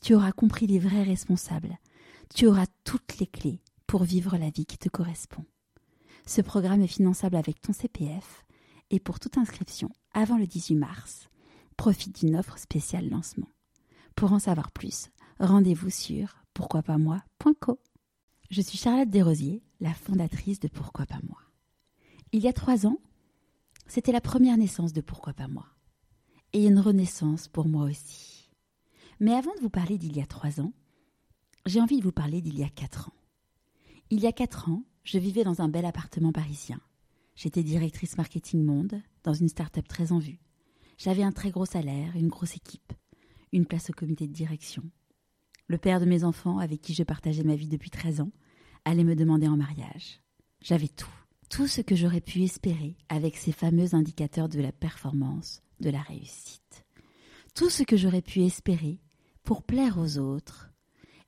tu auras compris les vrais responsables, tu auras toutes les clés pour vivre la vie qui te correspond. Ce programme est finançable avec ton CPF et pour toute inscription avant le 18 mars, profite d'une offre spéciale lancement. Pour en savoir plus, rendez-vous sur pourquoipasmoi.co. Je suis Charlotte Desrosiers, la fondatrice de Pourquoi pas moi. Il y a trois ans, c'était la première naissance de Pourquoi pas moi. Et une renaissance pour moi aussi. Mais avant de vous parler d'il y a trois ans, j'ai envie de vous parler d'il y a quatre ans. Il y a quatre ans, je vivais dans un bel appartement parisien. J'étais directrice marketing monde dans une start-up très en vue. J'avais un très gros salaire, une grosse équipe, une place au comité de direction. Le père de mes enfants, avec qui je partageais ma vie depuis 13 ans, allait me demander en mariage. J'avais tout, tout ce que j'aurais pu espérer avec ces fameux indicateurs de la performance, de la réussite. Tout ce que j'aurais pu espérer pour plaire aux autres,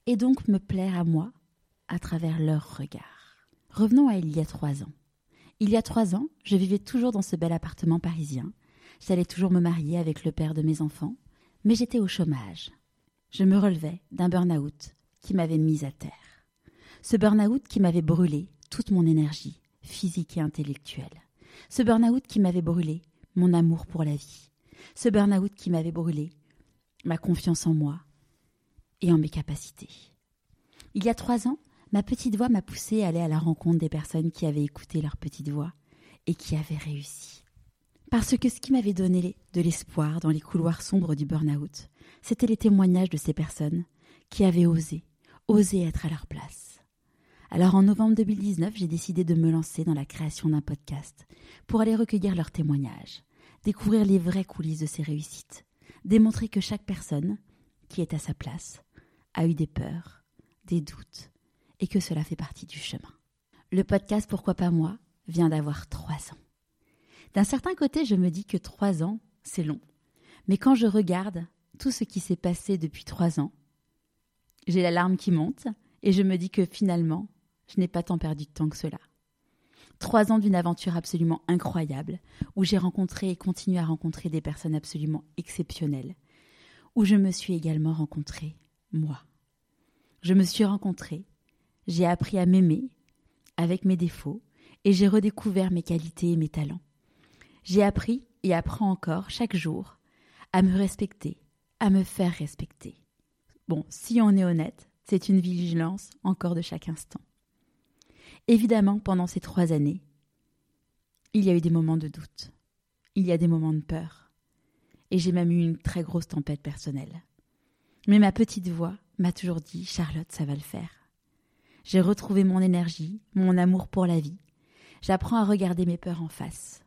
et donc me plaire à moi à travers leur regard. Revenons à il y a trois ans. Il y a trois ans, je vivais toujours dans ce bel appartement parisien. J'allais toujours me marier avec le père de mes enfants, mais j'étais au chômage. Je me relevais d'un burn-out qui m'avait mise à terre. Ce burn-out qui m'avait brûlé toute mon énergie, physique et intellectuelle. Ce burn-out qui m'avait brûlé mon amour pour la vie. Ce burn-out qui m'avait brûlé ma confiance en moi et en mes capacités. Il y a trois ans, ma petite voix m'a poussée à aller à la rencontre des personnes qui avaient écouté leur petite voix et qui avaient réussi. Parce que ce qui m'avait donné de l'espoir dans les couloirs sombres du burn-out, c'était les témoignages de ces personnes qui avaient osé, osé être à leur place. Alors en novembre 2019, j'ai décidé de me lancer dans la création d'un podcast pour aller recueillir leurs témoignages, découvrir les vraies coulisses de ces réussites, démontrer que chaque personne qui est à sa place a eu des peurs, des doutes, et que cela fait partie du chemin. Le podcast Pourquoi pas moi vient d'avoir trois ans. D'un certain côté, je me dis que trois ans, c'est long. Mais quand je regarde tout ce qui s'est passé depuis trois ans, j'ai la larme qui monte et je me dis que finalement, je n'ai pas tant perdu de temps que cela. Trois ans d'une aventure absolument incroyable, où j'ai rencontré et continué à rencontrer des personnes absolument exceptionnelles, où je me suis également rencontrée, moi. Je me suis rencontrée, j'ai appris à m'aimer, avec mes défauts, et j'ai redécouvert mes qualités et mes talents. J'ai appris et apprends encore chaque jour à me respecter, à me faire respecter. Bon, si on est honnête, c'est une vigilance encore de chaque instant. Évidemment, pendant ces trois années, il y a eu des moments de doute, il y a des moments de peur, et j'ai même eu une très grosse tempête personnelle. Mais ma petite voix m'a toujours dit Charlotte, ça va le faire. J'ai retrouvé mon énergie, mon amour pour la vie. J'apprends à regarder mes peurs en face.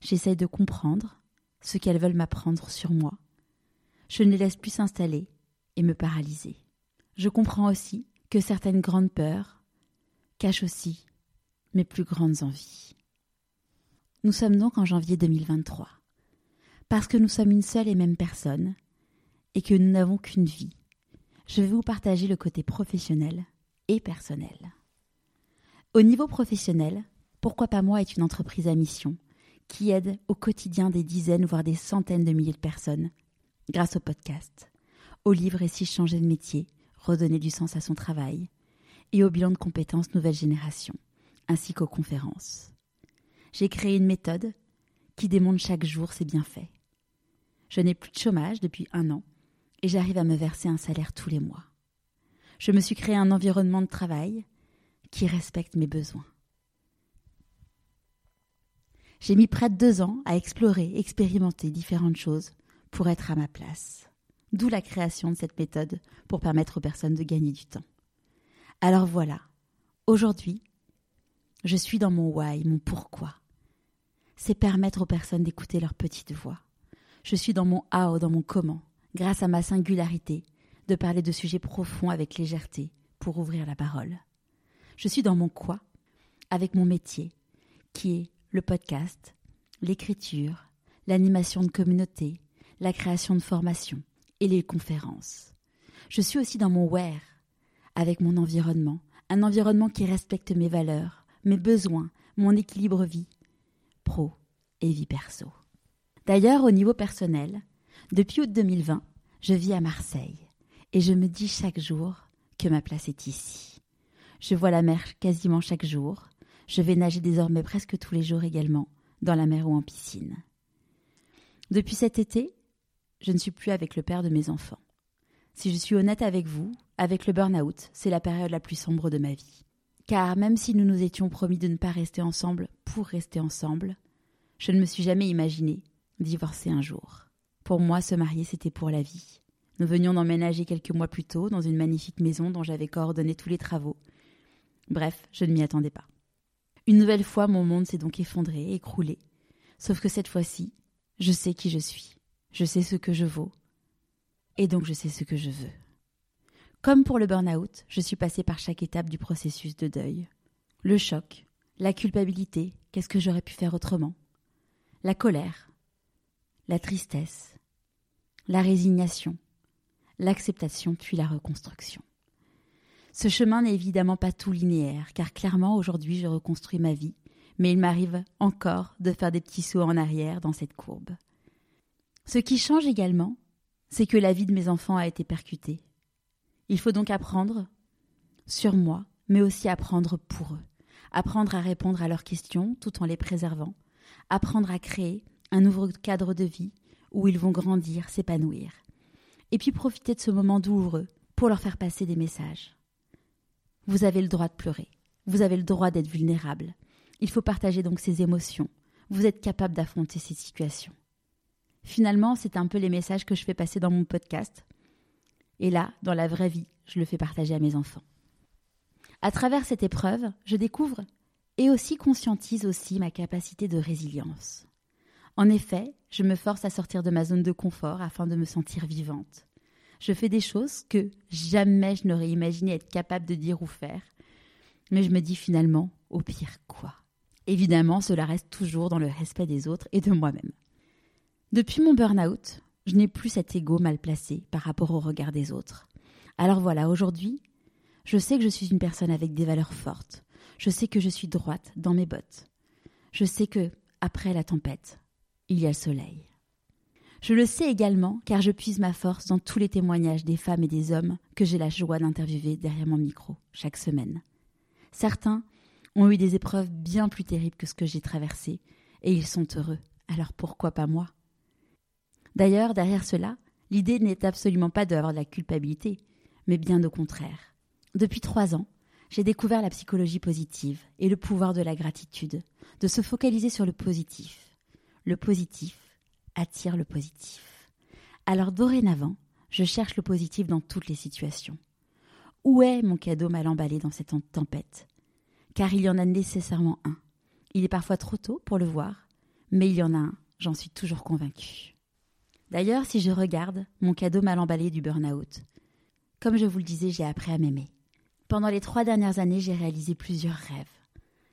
J'essaye de comprendre ce qu'elles veulent m'apprendre sur moi. Je ne les laisse plus s'installer et me paralyser. Je comprends aussi que certaines grandes peurs cachent aussi mes plus grandes envies. Nous sommes donc en janvier 2023. Parce que nous sommes une seule et même personne et que nous n'avons qu'une vie, je vais vous partager le côté professionnel et personnel. Au niveau professionnel, Pourquoi pas moi est une entreprise à mission qui aide au quotidien des dizaines, voire des centaines de milliers de personnes grâce au podcast, aux livres et si changer de métier, redonner du sens à son travail, et au bilan de compétences nouvelle génération, ainsi qu'aux conférences. J'ai créé une méthode qui démontre chaque jour ses bienfaits. Je n'ai plus de chômage depuis un an et j'arrive à me verser un salaire tous les mois. Je me suis créé un environnement de travail qui respecte mes besoins. J'ai mis près de deux ans à explorer, expérimenter différentes choses pour être à ma place. D'où la création de cette méthode pour permettre aux personnes de gagner du temps. Alors voilà, aujourd'hui, je suis dans mon why, mon pourquoi. C'est permettre aux personnes d'écouter leur petite voix. Je suis dans mon how, dans mon comment, grâce à ma singularité, de parler de sujets profonds avec légèreté pour ouvrir la parole. Je suis dans mon quoi avec mon métier, qui est le podcast, l'écriture, l'animation de communauté, la création de formations et les conférences. Je suis aussi dans mon where, avec mon environnement, un environnement qui respecte mes valeurs, mes besoins, mon équilibre vie, pro et vie perso. D'ailleurs, au niveau personnel, depuis août 2020, je vis à Marseille et je me dis chaque jour que ma place est ici. Je vois la mer quasiment chaque jour. Je vais nager désormais presque tous les jours également, dans la mer ou en piscine. Depuis cet été, je ne suis plus avec le père de mes enfants. Si je suis honnête avec vous, avec le burn-out, c'est la période la plus sombre de ma vie. Car même si nous nous étions promis de ne pas rester ensemble pour rester ensemble, je ne me suis jamais imaginé divorcer un jour. Pour moi, se marier, c'était pour la vie. Nous venions d'emménager quelques mois plus tôt dans une magnifique maison dont j'avais coordonné tous les travaux. Bref, je ne m'y attendais pas. Une nouvelle fois, mon monde s'est donc effondré, écroulé. Sauf que cette fois-ci, je sais qui je suis, je sais ce que je vaux, et donc je sais ce que je veux. Comme pour le burn-out, je suis passée par chaque étape du processus de deuil. Le choc, la culpabilité, qu'est-ce que j'aurais pu faire autrement? La colère, la tristesse, la résignation, l'acceptation puis la reconstruction. Ce chemin n'est évidemment pas tout linéaire, car clairement aujourd'hui je reconstruis ma vie, mais il m'arrive encore de faire des petits sauts en arrière dans cette courbe. Ce qui change également, c'est que la vie de mes enfants a été percutée. Il faut donc apprendre sur moi, mais aussi apprendre pour eux, apprendre à répondre à leurs questions tout en les préservant, apprendre à créer un nouveau cadre de vie où ils vont grandir, s'épanouir et puis profiter de ce moment douloureux pour leur faire passer des messages. Vous avez le droit de pleurer, vous avez le droit d'être vulnérable. Il faut partager donc ces émotions. Vous êtes capable d'affronter ces situations. Finalement, c'est un peu les messages que je fais passer dans mon podcast. Et là, dans la vraie vie, je le fais partager à mes enfants. À travers cette épreuve, je découvre et aussi conscientise aussi ma capacité de résilience. En effet, je me force à sortir de ma zone de confort afin de me sentir vivante. Je fais des choses que jamais je n'aurais imaginé être capable de dire ou faire. Mais je me dis finalement, au pire quoi? Évidemment, cela reste toujours dans le respect des autres et de moi-même. Depuis mon burn-out, je n'ai plus cet ego mal placé par rapport au regard des autres. Alors voilà, aujourd'hui, je sais que je suis une personne avec des valeurs fortes. Je sais que je suis droite dans mes bottes. Je sais que, après la tempête, il y a le soleil. Je le sais également car je puise ma force dans tous les témoignages des femmes et des hommes que j'ai la joie d'interviewer derrière mon micro chaque semaine. Certains ont eu des épreuves bien plus terribles que ce que j'ai traversé et ils sont heureux. Alors pourquoi pas moi? D'ailleurs, derrière cela, l'idée n'est absolument pas d'avoir de la culpabilité, mais bien au contraire. Depuis trois ans, j'ai découvert la psychologie positive et le pouvoir de la gratitude, de se focaliser sur le positif le positif attire le positif. Alors dorénavant, je cherche le positif dans toutes les situations. Où est mon cadeau mal emballé dans cette tempête? Car il y en a nécessairement un. Il est parfois trop tôt pour le voir, mais il y en a un, j'en suis toujours convaincue. D'ailleurs, si je regarde mon cadeau mal emballé du burn-out, comme je vous le disais, j'ai appris à m'aimer. Pendant les trois dernières années, j'ai réalisé plusieurs rêves.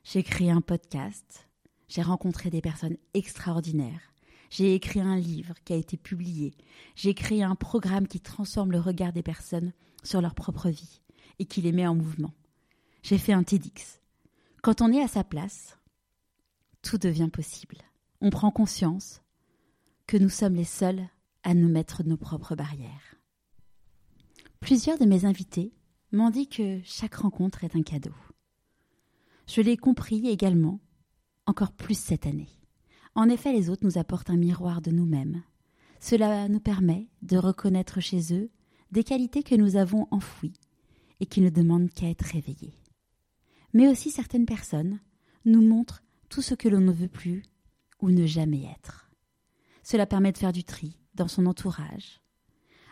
J'ai créé un podcast, j'ai rencontré des personnes extraordinaires. J'ai écrit un livre qui a été publié. J'ai créé un programme qui transforme le regard des personnes sur leur propre vie et qui les met en mouvement. J'ai fait un TEDx. Quand on est à sa place, tout devient possible. On prend conscience que nous sommes les seuls à nous mettre nos propres barrières. Plusieurs de mes invités m'ont dit que chaque rencontre est un cadeau. Je l'ai compris également encore plus cette année. En effet, les autres nous apportent un miroir de nous-mêmes. Cela nous permet de reconnaître chez eux des qualités que nous avons enfouies et qui ne demandent qu'à être réveillées. Mais aussi certaines personnes nous montrent tout ce que l'on ne veut plus ou ne jamais être. Cela permet de faire du tri dans son entourage.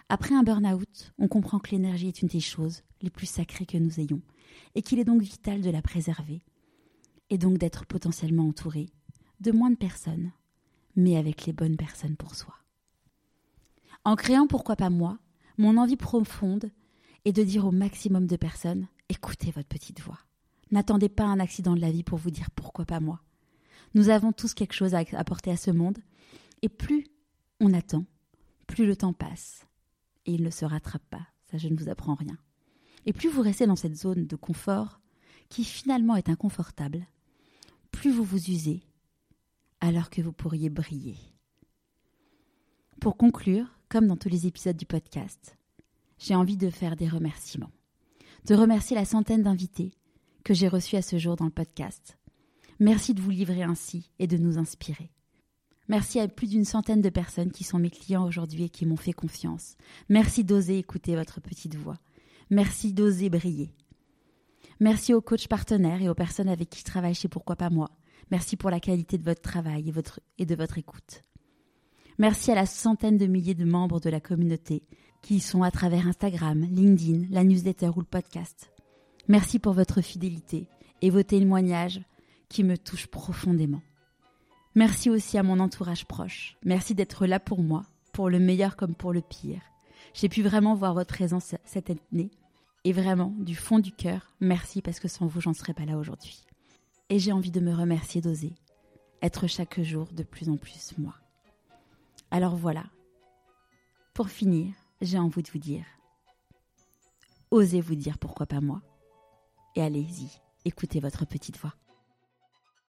Après un burn-out, on comprend que l'énergie est une des choses les plus sacrées que nous ayons et qu'il est donc vital de la préserver et donc d'être potentiellement entouré de moins de personnes, mais avec les bonnes personnes pour soi. En créant Pourquoi pas moi, Mon envie profonde est de dire au maximum de personnes écoutez votre petite voix. N'attendez pas un accident de la vie pour vous dire pourquoi pas moi. Nous avons tous quelque chose à apporter à ce monde, et plus on attend, plus le temps passe, et il ne se rattrape pas, ça je ne vous apprends rien. Et plus vous restez dans cette zone de confort, qui finalement est inconfortable, plus vous vous usez, alors que vous pourriez briller. Pour conclure, comme dans tous les épisodes du podcast, j'ai envie de faire des remerciements. De remercier la centaine d'invités que j'ai reçus à ce jour dans le podcast. Merci de vous livrer ainsi et de nous inspirer. Merci à plus d'une centaine de personnes qui sont mes clients aujourd'hui et qui m'ont fait confiance. Merci d'oser écouter votre petite voix. Merci d'oser briller. Merci aux coachs partenaires et aux personnes avec qui je travaille chez Pourquoi pas moi. Merci pour la qualité de votre travail et, de votre écoute. Merci à la centaine de milliers de membres de la communauté qui sont à travers Instagram, LinkedIn, la newsletter ou le podcast. Merci pour votre fidélité et vos témoignages qui me touchent profondément. Merci aussi à mon entourage proche. Merci d'être là pour moi, pour le meilleur comme pour le pire. J'ai pu vraiment voir votre présence cette année. Et vraiment, du fond du cœur, merci parce que sans vous, j'en serais pas là aujourd'hui. Et j'ai envie de me remercier d'oser, être chaque jour de plus en plus moi. Alors voilà, pour finir, j'ai envie de vous dire, osez vous dire pourquoi pas moi, et allez-y, écoutez votre petite voix.